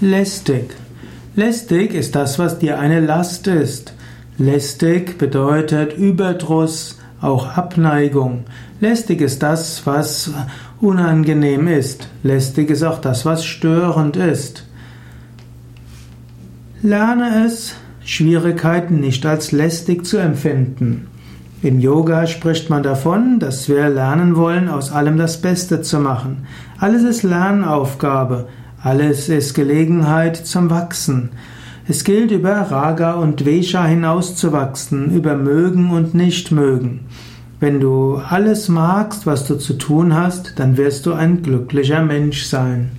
Lästig. Lästig ist das, was dir eine Last ist. Lästig bedeutet Überdruss, auch Abneigung. Lästig ist das, was unangenehm ist. Lästig ist auch das, was störend ist. Lerne es, Schwierigkeiten nicht als lästig zu empfinden. Im Yoga spricht man davon, dass wir lernen wollen, aus allem das Beste zu machen. Alles ist Lernaufgabe. Alles ist Gelegenheit zum Wachsen. Es gilt über Raga und Dvesha hinauszuwachsen, über Mögen und Nichtmögen. Wenn du alles magst, was du zu tun hast, dann wirst du ein glücklicher Mensch sein.